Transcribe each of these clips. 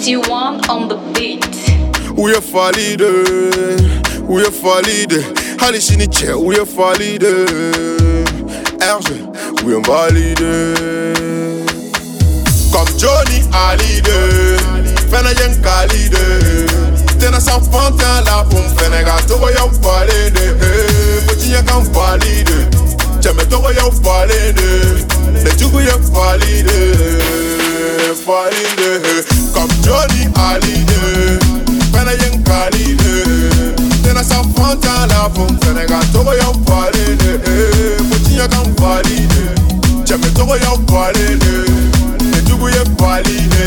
Petit one on the beat. Je valide, hoe je valide. Halis in die chair, hoe je valide. Kom Johnny Hallyday, fena jen kalide. Tena san fantan la pum fene ga togo yo valide. Poti je kan valide, chame togo yo valide. Le jugu je valide, valide. Kom Johnny Hallyday. fɛnɛ ye n kali de tɛnɛ sa fantan la fo n fɛnɛ ka tɔgɔya falen de fo tiɲɛ ka n fali de cɛmɛ tɔgɔya falen de ne jugu ye fali de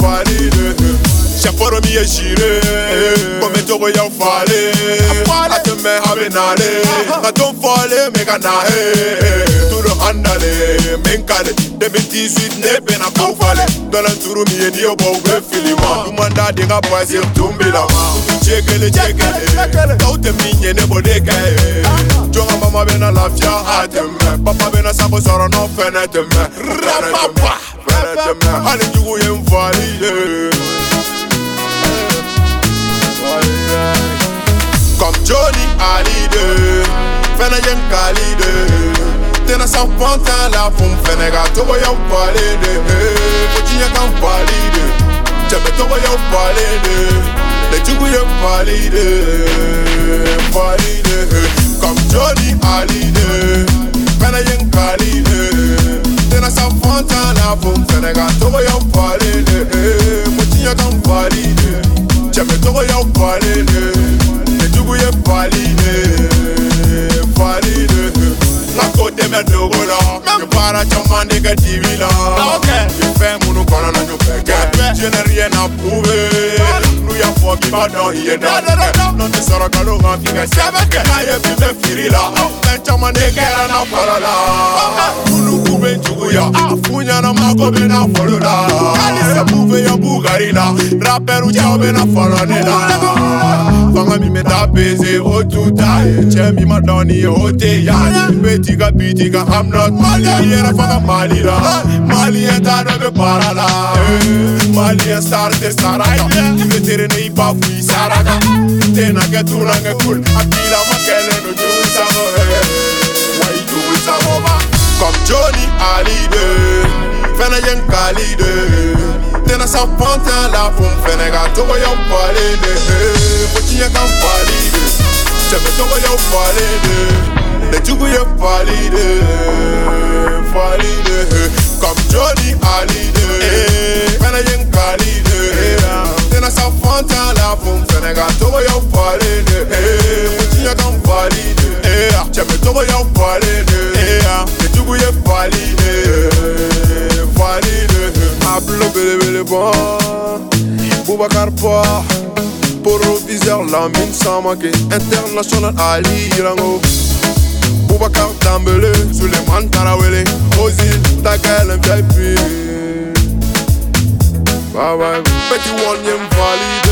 fali de sɛfɔrɔ min ye sire ko n bɛ tɔgɔya falen a tɛ mɛn a bɛ nale ka to fɔlen mɛ tulu handale depuis 18 ne bɛna ko fale dɔlɛ turu min ye n'i ye bɔ u bɛ fili ma dumanda de ka pasir tumbi la ma cɛ kelen cɛ kelen tɔw tɛ min ye ne b'o de kɛ ye jɔnka mama bɛna lafiya a tɛ mɛn papa bɛna sago sɔrɔ n'o fɛnɛ tɛ mɛn fɛnɛ tɛ mɛn fɛnɛ tɛ hali jugu ye n fali ye. Comme Johnny Hallyday, fɛnɛ ye n de. Tena san fantan la fun fɛnɛ ka tɔgɔyaw falen de fo diɲɛ kan fali de cɛmɛ tɔgɔyaw falen de lejugu ye fali de fali de comme joni ali de fɛnɛ ye n kali de tena san fantan la fun fɛnɛ ka tɔgɔyaw falen de fo diɲɛ kan fali de cɛmɛ tɔgɔyaw falen de lejugu ye fali de manda dogola Mè para chaman de ka divila Mè fè mounou konan an yo peke Je nè rien à prouver Nou ya fò ki ba dan hiye dan Non te sara kalo an fingè sebeke Na ye bi mè firila Mè chaman de kera na parola Mounou koube njuguya Funya na mako be na folola Kalise mouve yo bugarila Raperu chao be na folonela ne la fanga min bɛ taa pese o t'u ta ye cɛ min ma dɔn nin ye o tɛ yan ye bɛ ti ka bi ti ka I'm not Mali. I yɛrɛ faga Mali la Maliyɛn ta dɔ bɛ baara la. Maliyɛn star tɛ saraka i bɛ tere ne i b'a fɔ i saraka tɛna kɛ tulonkɛ kul. A bila ma kɛlen don jugu sago wa i jugu sago ma comme Johnny Hallyday fɛnɛ ye n kali de tɛna sa fantan la fo n fɛnɛ ka tɔgɔyaw falen de fo diɲɛ kan fali de cɛmɛ tɔgɔyaw falen de lejugu ye fali de fali de comme Johnny Hallyday fɛnɛ ye n kali de tɛna sa fantan la fo n fɛnɛ ka tɔgɔyaw falen de fo diɲɛ kan fali de cɛmɛ tɔgɔyaw falen de lejugu ye fali de bɔn Boubacar Ba Proviseur Lamine Samake International Ali Irango Boubacar Dambele Suleiman Tarawele. Ozil Takel VIP Bye bye Petit one valide